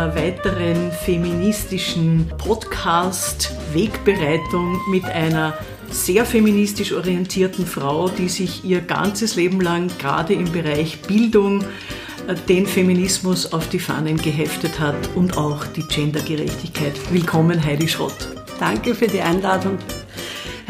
einer weiteren feministischen Podcast-Wegbereitung mit einer sehr feministisch orientierten Frau, die sich ihr ganzes Leben lang gerade im Bereich Bildung äh, den Feminismus auf die Fahnen geheftet hat und auch die Gendergerechtigkeit. Willkommen, Heidi Schrott. Danke für die Einladung.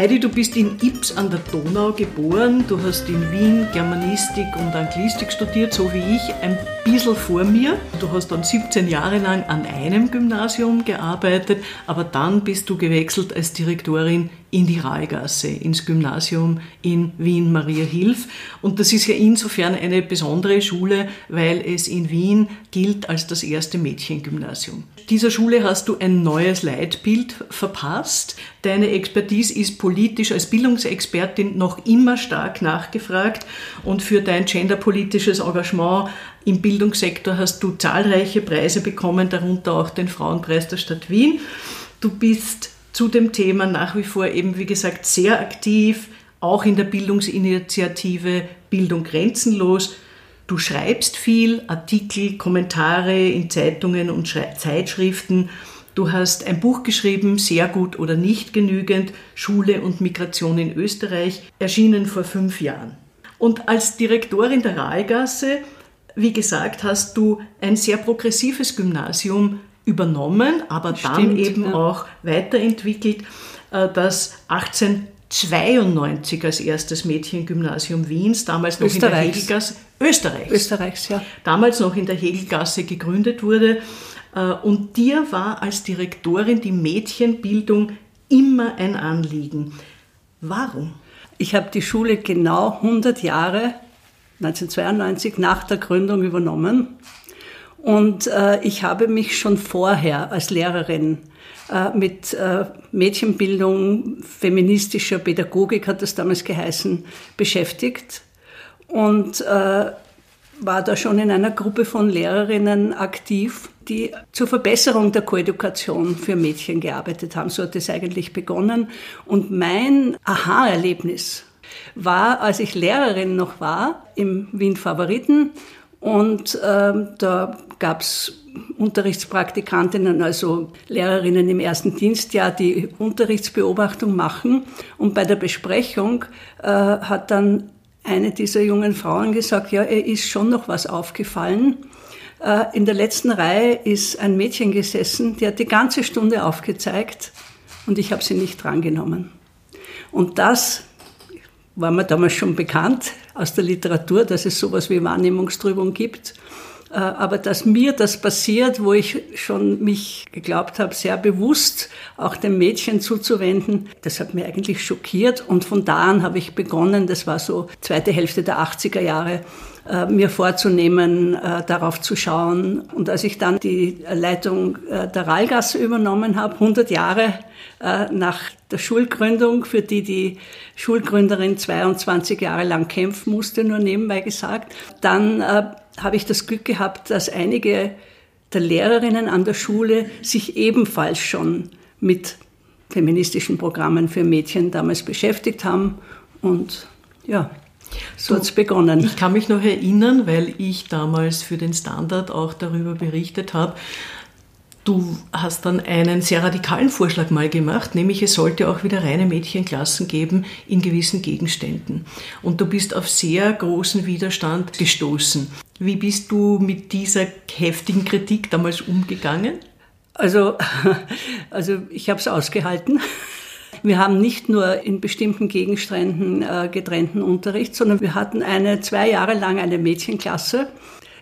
Heidi, du bist in Ips an der Donau geboren. Du hast in Wien Germanistik und Anglistik studiert, so wie ich, ein bisschen vor mir. Du hast dann 17 Jahre lang an einem Gymnasium gearbeitet, aber dann bist du gewechselt als Direktorin in die Rahlgasse, ins Gymnasium in Wien Maria Hilf. Und das ist ja insofern eine besondere Schule, weil es in Wien gilt als das erste Mädchengymnasium. Dieser Schule hast du ein neues Leitbild verpasst. Deine Expertise ist politisch als Bildungsexpertin noch immer stark nachgefragt und für dein genderpolitisches Engagement im Bildungssektor hast du zahlreiche Preise bekommen, darunter auch den Frauenpreis der Stadt Wien. Du bist zu dem Thema nach wie vor eben, wie gesagt, sehr aktiv, auch in der Bildungsinitiative Bildung grenzenlos. Du schreibst viel, Artikel, Kommentare in Zeitungen und Zeitschriften. Du hast ein Buch geschrieben, Sehr gut oder nicht genügend, Schule und Migration in Österreich, erschienen vor fünf Jahren. Und als Direktorin der Rahlgasse, wie gesagt, hast du ein sehr progressives Gymnasium übernommen, aber Stimmt, dann eben ja. auch weiterentwickelt, äh, das 1892 als erstes Mädchengymnasium Wiens, damals noch in der Hegelgasse, Österreichs, Österreichs ja. damals noch in der Hegelgasse gegründet wurde. Äh, und dir war als Direktorin die Mädchenbildung immer ein Anliegen. Warum? Ich habe die Schule genau 100 Jahre, 1992, nach der Gründung übernommen und äh, ich habe mich schon vorher als Lehrerin äh, mit äh, Mädchenbildung, feministischer Pädagogik hat das damals geheißen, beschäftigt und äh, war da schon in einer Gruppe von Lehrerinnen aktiv, die zur Verbesserung der Koedukation für Mädchen gearbeitet haben. So hat es eigentlich begonnen. Und mein Aha-Erlebnis war, als ich Lehrerin noch war, im Wien Favoriten und ähm, da gab es Unterrichtspraktikantinnen, also Lehrerinnen im ersten Dienstjahr, die Unterrichtsbeobachtung machen. Und bei der Besprechung äh, hat dann eine dieser jungen Frauen gesagt, ja, ihr ist schon noch was aufgefallen. Äh, in der letzten Reihe ist ein Mädchen gesessen, die hat die ganze Stunde aufgezeigt und ich habe sie nicht drangenommen. Und das war mir damals schon bekannt aus der Literatur, dass es sowas wie Wahrnehmungstrübung gibt. Äh, aber dass mir das passiert, wo ich schon mich geglaubt habe, sehr bewusst auch dem Mädchen zuzuwenden, das hat mir eigentlich schockiert. Und von da an habe ich begonnen, das war so zweite Hälfte der 80er Jahre, äh, mir vorzunehmen, äh, darauf zu schauen. Und als ich dann die Leitung der Rallgasse übernommen habe, 100 Jahre nach der Schulgründung, für die die Schulgründerin 22 Jahre lang kämpfen musste, nur nebenbei gesagt, dann habe ich das Glück gehabt, dass einige der Lehrerinnen an der Schule sich ebenfalls schon mit feministischen Programmen für Mädchen damals beschäftigt haben. Und ja, so hat es begonnen. Ich kann mich noch erinnern, weil ich damals für den Standard auch darüber berichtet habe, Du hast dann einen sehr radikalen Vorschlag mal gemacht, nämlich es sollte auch wieder reine Mädchenklassen geben in gewissen Gegenständen. Und du bist auf sehr großen Widerstand gestoßen. Wie bist du mit dieser heftigen Kritik damals umgegangen? Also, also ich habe es ausgehalten. Wir haben nicht nur in bestimmten Gegenständen äh, getrennten Unterricht, sondern wir hatten eine zwei Jahre lang eine Mädchenklasse,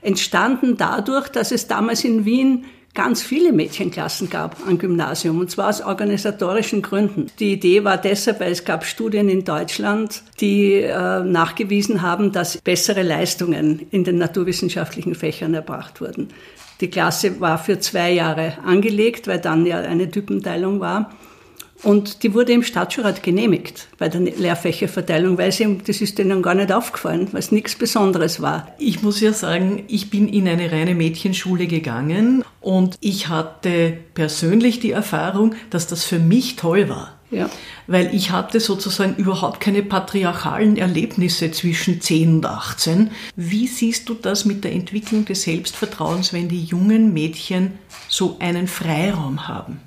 entstanden dadurch, dass es damals in Wien ganz viele Mädchenklassen gab am Gymnasium, und zwar aus organisatorischen Gründen. Die Idee war deshalb, weil es gab Studien in Deutschland, die äh, nachgewiesen haben, dass bessere Leistungen in den naturwissenschaftlichen Fächern erbracht wurden. Die Klasse war für zwei Jahre angelegt, weil dann ja eine Typenteilung war. Und die wurde im Stadtschulrat genehmigt bei der Lehrfächerverteilung, weil sie, das ist denen gar nicht aufgefallen, weil es nichts Besonderes war. Ich muss ja sagen, ich bin in eine reine Mädchenschule gegangen und ich hatte persönlich die Erfahrung, dass das für mich toll war. Ja. Weil ich hatte sozusagen überhaupt keine patriarchalen Erlebnisse zwischen 10 und 18. Wie siehst du das mit der Entwicklung des Selbstvertrauens, wenn die jungen Mädchen so einen Freiraum haben?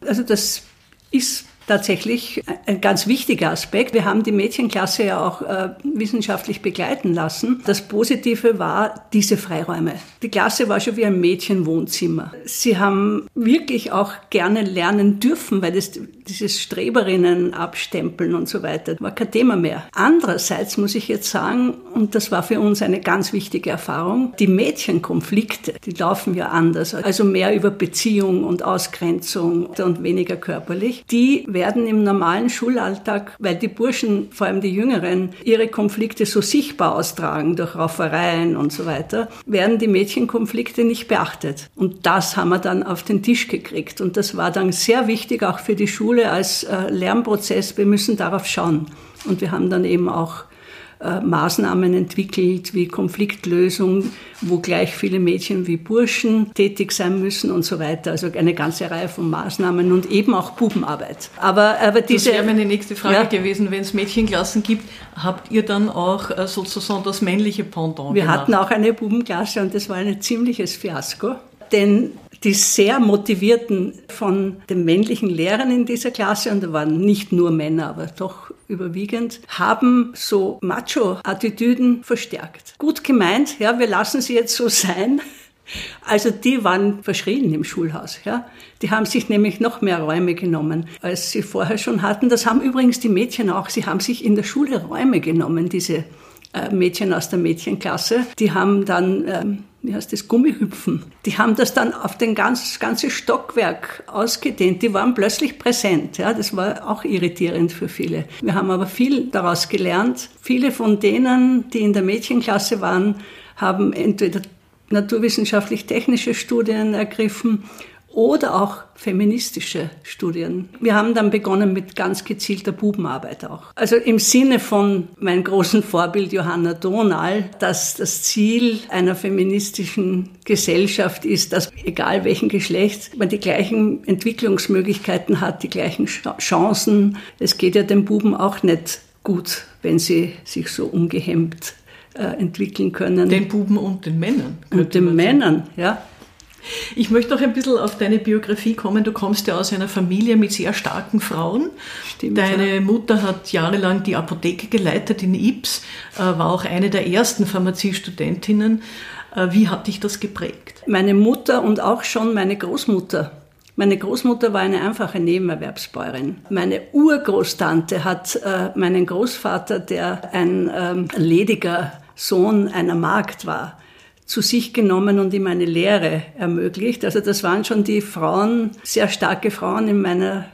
Also das ist tatsächlich ein ganz wichtiger Aspekt. Wir haben die Mädchenklasse ja auch äh, wissenschaftlich begleiten lassen. Das Positive war diese Freiräume. Die Klasse war schon wie ein Mädchenwohnzimmer. Sie haben wirklich auch gerne lernen dürfen, weil das, dieses Streberinnen abstempeln und so weiter war kein Thema mehr. Andererseits muss ich jetzt sagen, und das war für uns eine ganz wichtige Erfahrung, die Mädchenkonflikte, die laufen ja anders, also mehr über Beziehung und Ausgrenzung und weniger körperlich. Die werden im normalen Schulalltag, weil die Burschen, vor allem die Jüngeren, ihre Konflikte so sichtbar austragen durch Raufereien und so weiter, werden die Mädchenkonflikte nicht beachtet. Und das haben wir dann auf den Tisch gekriegt. Und das war dann sehr wichtig auch für die Schule als äh, Lernprozess. Wir müssen darauf schauen. Und wir haben dann eben auch äh, Maßnahmen entwickelt wie Konfliktlösung, wo gleich viele Mädchen wie Burschen tätig sein müssen und so weiter. Also eine ganze Reihe von Maßnahmen und eben auch Bubenarbeit. Aber, aber diese, das wäre meine nächste Frage ja, gewesen. Wenn es Mädchenklassen gibt, habt ihr dann auch äh, sozusagen das männliche Pendant Wir gemacht? hatten auch eine Bubenklasse und das war ein ziemliches Fiasko. Denn die sehr motivierten von den männlichen Lehrern in dieser Klasse, und da waren nicht nur Männer, aber doch überwiegend, haben so Macho-Attitüden verstärkt. Gut gemeint, ja, wir lassen sie jetzt so sein. Also die waren verschrien im Schulhaus. Ja. Die haben sich nämlich noch mehr Räume genommen, als sie vorher schon hatten. Das haben übrigens die Mädchen auch. Sie haben sich in der Schule Räume genommen, diese Mädchen aus der Mädchenklasse. Die haben dann ähm, wie heißt das, Gummihüpfen. Die haben das dann auf den ganz, ganze Stockwerk ausgedehnt. Die waren plötzlich präsent. Ja, das war auch irritierend für viele. Wir haben aber viel daraus gelernt. Viele von denen, die in der Mädchenklasse waren, haben entweder naturwissenschaftlich-technische Studien ergriffen oder auch feministische Studien. Wir haben dann begonnen mit ganz gezielter Bubenarbeit auch. Also im Sinne von meinem großen Vorbild Johanna Donal, dass das Ziel einer feministischen Gesellschaft ist, dass egal welchen Geschlecht man die gleichen Entwicklungsmöglichkeiten hat, die gleichen Chancen. Es geht ja den Buben auch nicht gut, wenn sie sich so ungehemmt äh, entwickeln können. Den Buben und den Männern. Und den Männern, ja. Ich möchte noch ein bisschen auf deine Biografie kommen. Du kommst ja aus einer Familie mit sehr starken Frauen. Stimmt, deine ja. Mutter hat jahrelang die Apotheke geleitet in Ips, äh, war auch eine der ersten Pharmaziestudentinnen. Äh, wie hat dich das geprägt? Meine Mutter und auch schon meine Großmutter. Meine Großmutter war eine einfache Nebenerwerbsbäuerin. Meine Urgroßtante hat äh, meinen Großvater, der ein ähm, lediger Sohn einer Magd war, zu sich genommen und ihm eine Lehre ermöglicht. Also das waren schon die Frauen, sehr starke Frauen in meiner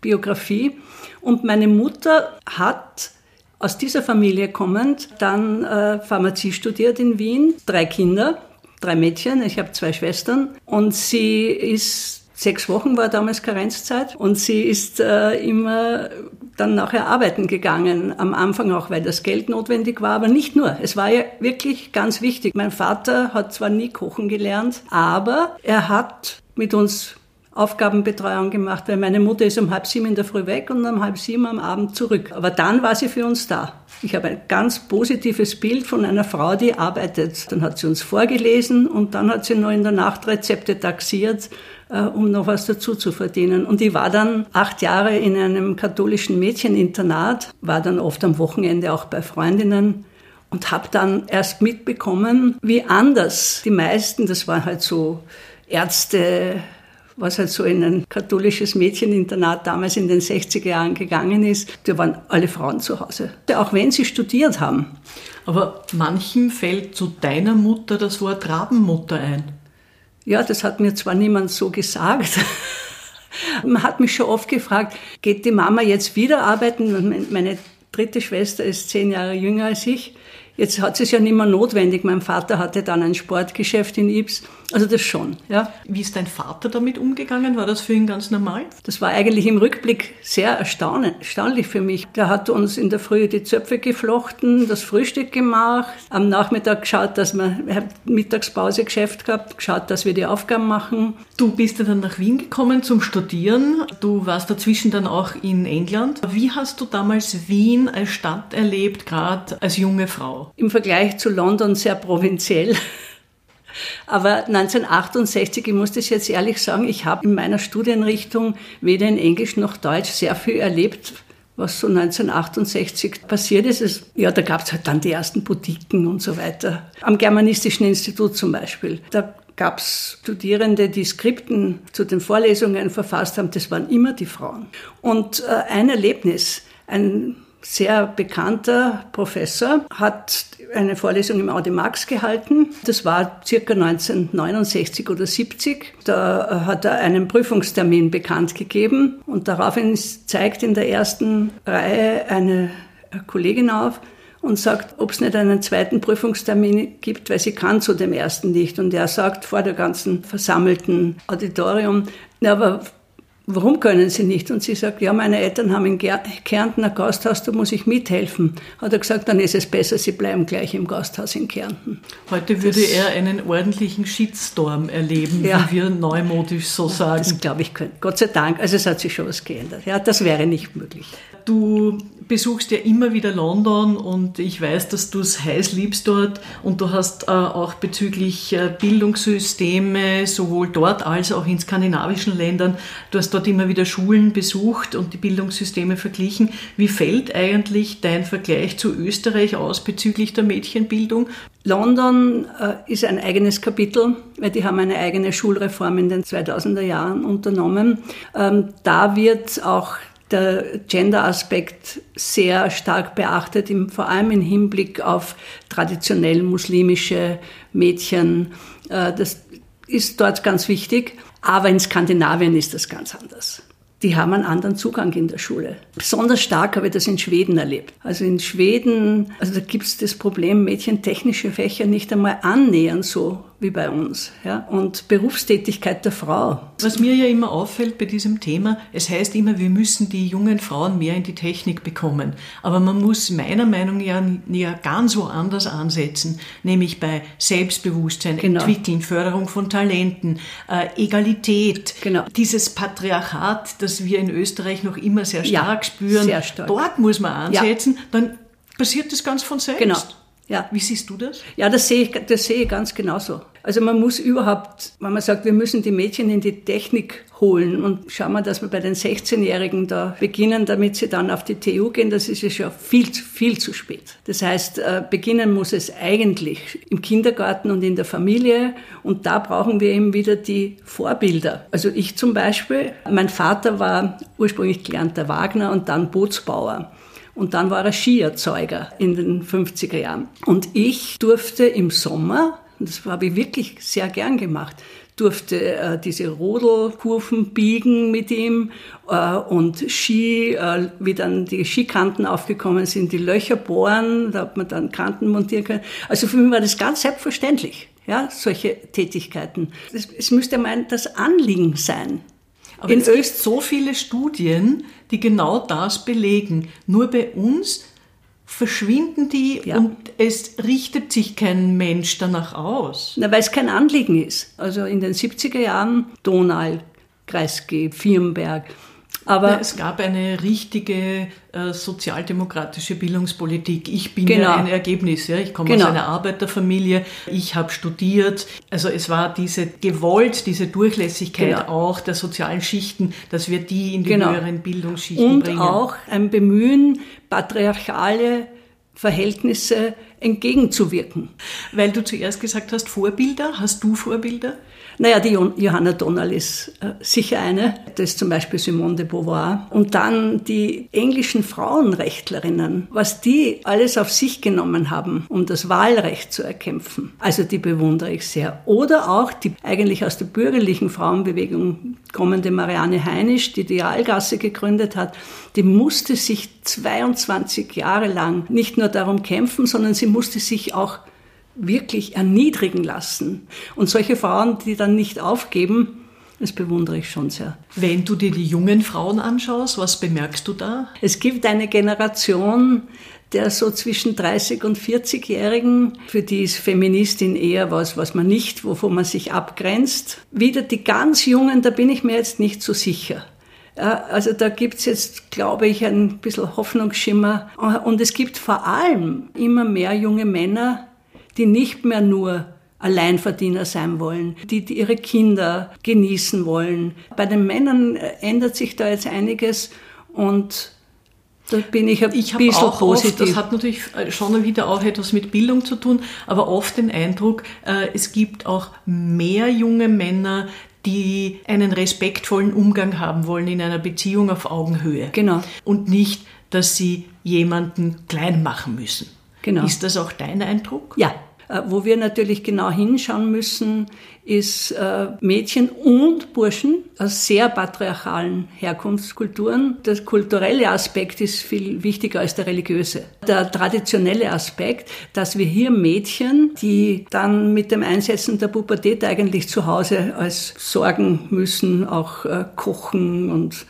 Biografie. Und meine Mutter hat aus dieser Familie kommend dann äh, Pharmazie studiert in Wien, drei Kinder, drei Mädchen, ich habe zwei Schwestern und sie ist Sechs Wochen war damals Karenzzeit und sie ist äh, immer dann nachher arbeiten gegangen. Am Anfang auch, weil das Geld notwendig war, aber nicht nur. Es war ja wirklich ganz wichtig. Mein Vater hat zwar nie kochen gelernt, aber er hat mit uns Aufgabenbetreuung gemacht, weil meine Mutter ist um halb sieben in der Früh weg und um halb sieben am Abend zurück. Aber dann war sie für uns da. Ich habe ein ganz positives Bild von einer Frau, die arbeitet. Dann hat sie uns vorgelesen und dann hat sie noch in der Nacht Rezepte taxiert um noch was dazu zu verdienen. Und ich war dann acht Jahre in einem katholischen Mädcheninternat, war dann oft am Wochenende auch bei Freundinnen und habe dann erst mitbekommen, wie anders die meisten, das waren halt so Ärzte, was halt so in ein katholisches Mädcheninternat damals in den 60er Jahren gegangen ist, da waren alle Frauen zu Hause. Auch wenn sie studiert haben. Aber manchem fällt zu deiner Mutter das Wort Rabenmutter ein. Ja, das hat mir zwar niemand so gesagt. Man hat mich schon oft gefragt, geht die Mama jetzt wieder arbeiten? Meine dritte Schwester ist zehn Jahre jünger als ich. Jetzt hat es ja nicht mehr notwendig. Mein Vater hatte dann ein Sportgeschäft in Ibs. Also das schon, ja. Wie ist dein Vater damit umgegangen? War das für ihn ganz normal? Das war eigentlich im Rückblick sehr erstaunlich für mich. Der hat uns in der Früh die Zöpfe geflochten, das Frühstück gemacht, am Nachmittag geschaut, dass wir, wir Mittagspause Geschäft gehabt, geschaut, dass wir die Aufgaben machen. Du bist ja dann nach Wien gekommen zum Studieren. Du warst dazwischen dann auch in England. Wie hast du damals Wien als Stadt erlebt, gerade als junge Frau? Im Vergleich zu London sehr provinziell. Aber 1968, ich muss das jetzt ehrlich sagen, ich habe in meiner Studienrichtung weder in Englisch noch Deutsch sehr viel erlebt, was so 1968 passiert ist. Es, ja, da gab es halt dann die ersten Boutiquen und so weiter. Am Germanistischen Institut zum Beispiel. Da gab es Studierende, die Skripten zu den Vorlesungen verfasst haben. Das waren immer die Frauen. Und äh, ein Erlebnis, ein sehr bekannter Professor hat eine Vorlesung im Audimax gehalten. Das war circa 1969 oder 70. Da hat er einen Prüfungstermin bekannt gegeben und daraufhin zeigt in der ersten Reihe eine Kollegin auf und sagt, ob es nicht einen zweiten Prüfungstermin gibt, weil sie kann zu dem ersten nicht. Und er sagt vor der ganzen versammelten Auditorium, na, aber warum können Sie nicht? Und sie sagt, ja, meine Eltern haben in Kärnten ein Gasthaus, da muss ich mithelfen. Hat er gesagt, dann ist es besser, Sie bleiben gleich im Gasthaus in Kärnten. Heute würde das, er einen ordentlichen Shitstorm erleben, ja, wie wir neumodisch so sagen. Das glaube ich, Gott sei Dank. Also es hat sich schon was geändert. Ja, das wäre nicht möglich. Du besuchst ja immer wieder London und ich weiß, dass du es heiß liebst dort und du hast äh, auch bezüglich äh, Bildungssysteme sowohl dort als auch in skandinavischen Ländern, du hast dort immer wieder Schulen besucht und die Bildungssysteme verglichen. Wie fällt eigentlich dein Vergleich zu Österreich aus bezüglich der Mädchenbildung? London äh, ist ein eigenes Kapitel, weil die haben eine eigene Schulreform in den 2000er Jahren unternommen. Ähm, da wird auch der Gender-Aspekt sehr stark beachtet, im, vor allem im Hinblick auf traditionell muslimische Mädchen. Äh, das ist dort ganz wichtig, aber in Skandinavien ist das ganz anders die haben einen anderen Zugang in der Schule. Besonders stark habe ich das in Schweden erlebt. Also in Schweden, also da gibt es das Problem, Mädchen technische Fächer nicht einmal annähern so wie bei uns. Ja? Und Berufstätigkeit der Frau. Was mir ja immer auffällt bei diesem Thema, es heißt immer, wir müssen die jungen Frauen mehr in die Technik bekommen. Aber man muss meiner Meinung nach ja ganz woanders ansetzen, nämlich bei Selbstbewusstsein, genau. Entwickeln, Förderung von Talenten, äh, Egalität, genau. dieses Patriarchat, das wir in Österreich noch immer sehr stark ja, spüren. Sehr stark. Dort muss man ansetzen, ja. dann passiert das ganz von selbst. Genau. Ja. Wie siehst du das? Ja, das sehe ich, das sehe ich ganz genauso. Also man muss überhaupt, wenn man sagt, wir müssen die Mädchen in die Technik holen und schauen wir, dass wir bei den 16-Jährigen da beginnen, damit sie dann auf die TU gehen, das ist ja schon viel, viel zu spät. Das heißt, äh, beginnen muss es eigentlich im Kindergarten und in der Familie und da brauchen wir eben wieder die Vorbilder. Also ich zum Beispiel, mein Vater war ursprünglich gelernter Wagner und dann Bootsbauer. Und dann war er Skierzeuger in den 50er Jahren. Und ich durfte im Sommer, das habe ich wirklich sehr gern gemacht, durfte äh, diese Rodelkurven biegen mit ihm äh, und Ski, äh, wie dann die Skikanten aufgekommen sind, die Löcher bohren, da hat man dann Kanten montieren können. Also für mich war das ganz selbstverständlich, ja, solche Tätigkeiten. Es müsste mein das Anliegen sein, aber in es gibt so viele Studien, die genau das belegen. Nur bei uns verschwinden die ja. und es richtet sich kein Mensch danach aus. Na, weil es kein Anliegen ist. Also in den 70er Jahren Donau, Kreisky, Firnberg, aber es gab eine richtige äh, sozialdemokratische Bildungspolitik. Ich bin genau. ja ein Ergebnis. Ja. Ich komme genau. aus einer Arbeiterfamilie. Ich habe studiert. Also es war diese gewollt, diese Durchlässigkeit genau. auch der sozialen Schichten, dass wir die in die genau. höheren Bildungsschichten Und bringen. Und auch ein Bemühen, patriarchale Verhältnisse entgegenzuwirken. Weil du zuerst gesagt hast, Vorbilder. Hast du Vorbilder? Naja, die Johanna Donal ist äh, sicher eine. Das ist zum Beispiel Simone de Beauvoir. Und dann die englischen Frauenrechtlerinnen, was die alles auf sich genommen haben, um das Wahlrecht zu erkämpfen. Also die bewundere ich sehr. Oder auch die eigentlich aus der bürgerlichen Frauenbewegung kommende Marianne Heinisch, die die Aalgasse gegründet hat, die musste sich 22 Jahre lang nicht nur darum kämpfen, sondern sie musste sich auch wirklich erniedrigen lassen. Und solche Frauen, die dann nicht aufgeben, das bewundere ich schon sehr. Wenn du dir die jungen Frauen anschaust, was bemerkst du da? Es gibt eine Generation der so zwischen 30 und 40-Jährigen, für die ist Feministin eher was, was man nicht, wovon man sich abgrenzt. Wieder die ganz Jungen, da bin ich mir jetzt nicht so sicher. Also da gibt's jetzt, glaube ich, ein bisschen Hoffnungsschimmer. Und es gibt vor allem immer mehr junge Männer, die nicht mehr nur Alleinverdiener sein wollen, die, die ihre Kinder genießen wollen. Bei den Männern äh, ändert sich da jetzt einiges und da bin ich ein ich bisschen auch positiv. Oft, das hat natürlich äh, schon wieder auch etwas mit Bildung zu tun, aber oft den Eindruck, äh, es gibt auch mehr junge Männer, die einen respektvollen Umgang haben wollen in einer Beziehung auf Augenhöhe. Genau. Und nicht, dass sie jemanden klein machen müssen. Genau. Ist das auch dein Eindruck? Ja. Äh, wo wir natürlich genau hinschauen müssen, ist äh, Mädchen und Burschen aus sehr patriarchalen Herkunftskulturen. Der kulturelle Aspekt ist viel wichtiger als der religiöse. Der traditionelle Aspekt, dass wir hier Mädchen, die dann mit dem Einsetzen der Pubertät eigentlich zu Hause als sorgen müssen, auch äh, kochen und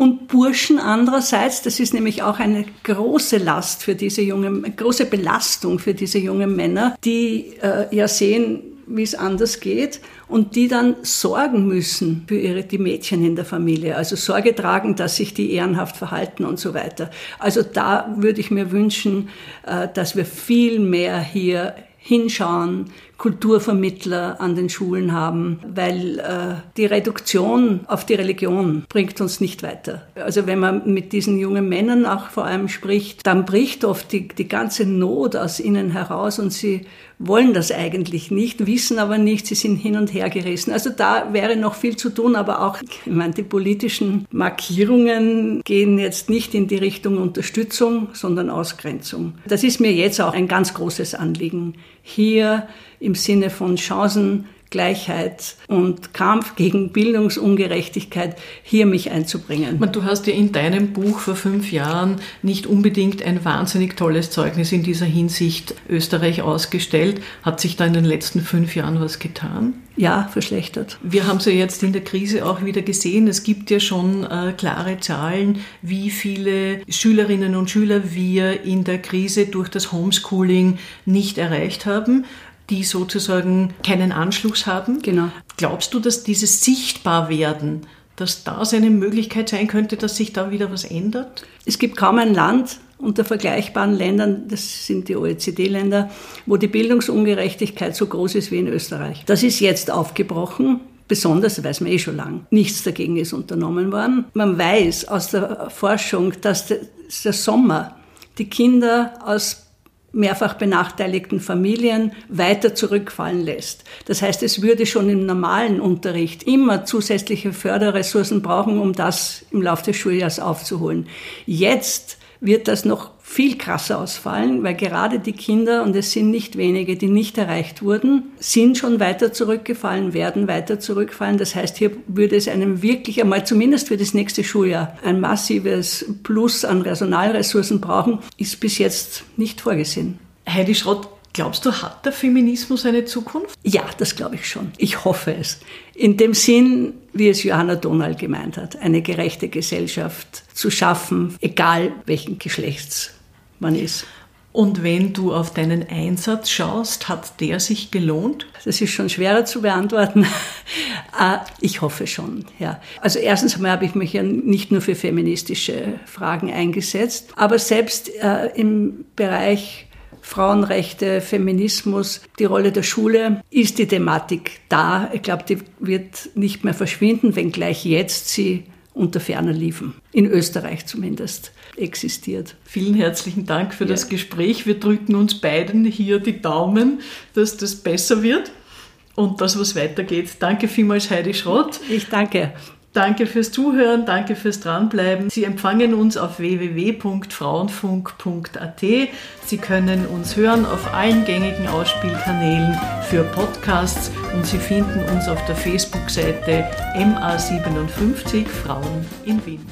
und Burschen andererseits, das ist nämlich auch eine große Last für diese jungen, große Belastung für diese jungen Männer, die äh, ja sehen, wie es anders geht und die dann sorgen müssen für ihre, die Mädchen in der Familie. Also Sorge tragen, dass sich die ehrenhaft verhalten und so weiter. Also da würde ich mir wünschen, äh, dass wir viel mehr hier hinschauen, Kulturvermittler an den Schulen haben, weil äh, die Reduktion auf die Religion bringt uns nicht weiter. Also wenn man mit diesen jungen Männern auch vor allem spricht, dann bricht oft die, die ganze Not aus ihnen heraus und sie wollen das eigentlich nicht, wissen aber nicht, sie sind hin und her gerissen. Also da wäre noch viel zu tun, aber auch, ich meine, die politischen Markierungen gehen jetzt nicht in die Richtung Unterstützung, sondern Ausgrenzung. Das ist mir jetzt auch ein ganz großes Anliegen, hier im Sinne von Chancen Gleichheit und Kampf gegen Bildungsungerechtigkeit hier mich einzubringen. Du hast ja in deinem Buch vor fünf Jahren nicht unbedingt ein wahnsinnig tolles Zeugnis in dieser Hinsicht Österreich ausgestellt. Hat sich da in den letzten fünf Jahren was getan? Ja, verschlechtert. Wir haben es ja jetzt in der Krise auch wieder gesehen. Es gibt ja schon äh, klare Zahlen, wie viele Schülerinnen und Schüler wir in der Krise durch das Homeschooling nicht erreicht haben die sozusagen keinen Anschluss haben. Genau. Glaubst du, dass dieses Sichtbarwerden, dass das eine Möglichkeit sein könnte, dass sich da wieder was ändert? Es gibt kaum ein Land unter vergleichbaren Ländern, das sind die OECD-Länder, wo die Bildungsungerechtigkeit so groß ist wie in Österreich. Das ist jetzt aufgebrochen. Besonders weiß man eh schon lang. Nichts dagegen ist unternommen worden. Man weiß aus der Forschung, dass der Sommer die Kinder aus mehrfach benachteiligten Familien weiter zurückfallen lässt. Das heißt, es würde schon im normalen Unterricht immer zusätzliche Förderressourcen brauchen, um das im Laufe des Schuljahres aufzuholen. Jetzt wird das noch viel krasser ausfallen, weil gerade die Kinder, und es sind nicht wenige, die nicht erreicht wurden, sind schon weiter zurückgefallen, werden weiter zurückfallen. Das heißt, hier würde es einem wirklich einmal, zumindest für das nächste Schuljahr, ein massives Plus an Personalressourcen brauchen, ist bis jetzt nicht vorgesehen. Heidi Schrott, Glaubst du, hat der Feminismus eine Zukunft? Ja, das glaube ich schon. Ich hoffe es. In dem Sinn, wie es Johanna Donald gemeint hat, eine gerechte Gesellschaft zu schaffen, egal welchen Geschlechts man ist. Und wenn du auf deinen Einsatz schaust, hat der sich gelohnt? Das ist schon schwerer zu beantworten. Ah, ich hoffe schon, ja. Also erstens einmal habe ich mich ja nicht nur für feministische Fragen eingesetzt, aber selbst äh, im Bereich Frauenrechte, Feminismus, die Rolle der Schule, ist die Thematik da. Ich glaube, die wird nicht mehr verschwinden, wenngleich jetzt sie unter ferner Liefen, in Österreich zumindest existiert. Vielen herzlichen Dank für ja. das Gespräch. Wir drücken uns beiden hier die Daumen, dass das besser wird. und das, was weitergeht. Danke vielmals, Heidi Schrott. Ich danke. Danke fürs Zuhören, danke fürs Dranbleiben. Sie empfangen uns auf www.frauenfunk.at. Sie können uns hören auf allen gängigen Ausspielkanälen für Podcasts und Sie finden uns auf der Facebook-Seite MA57 Frauen in Wien.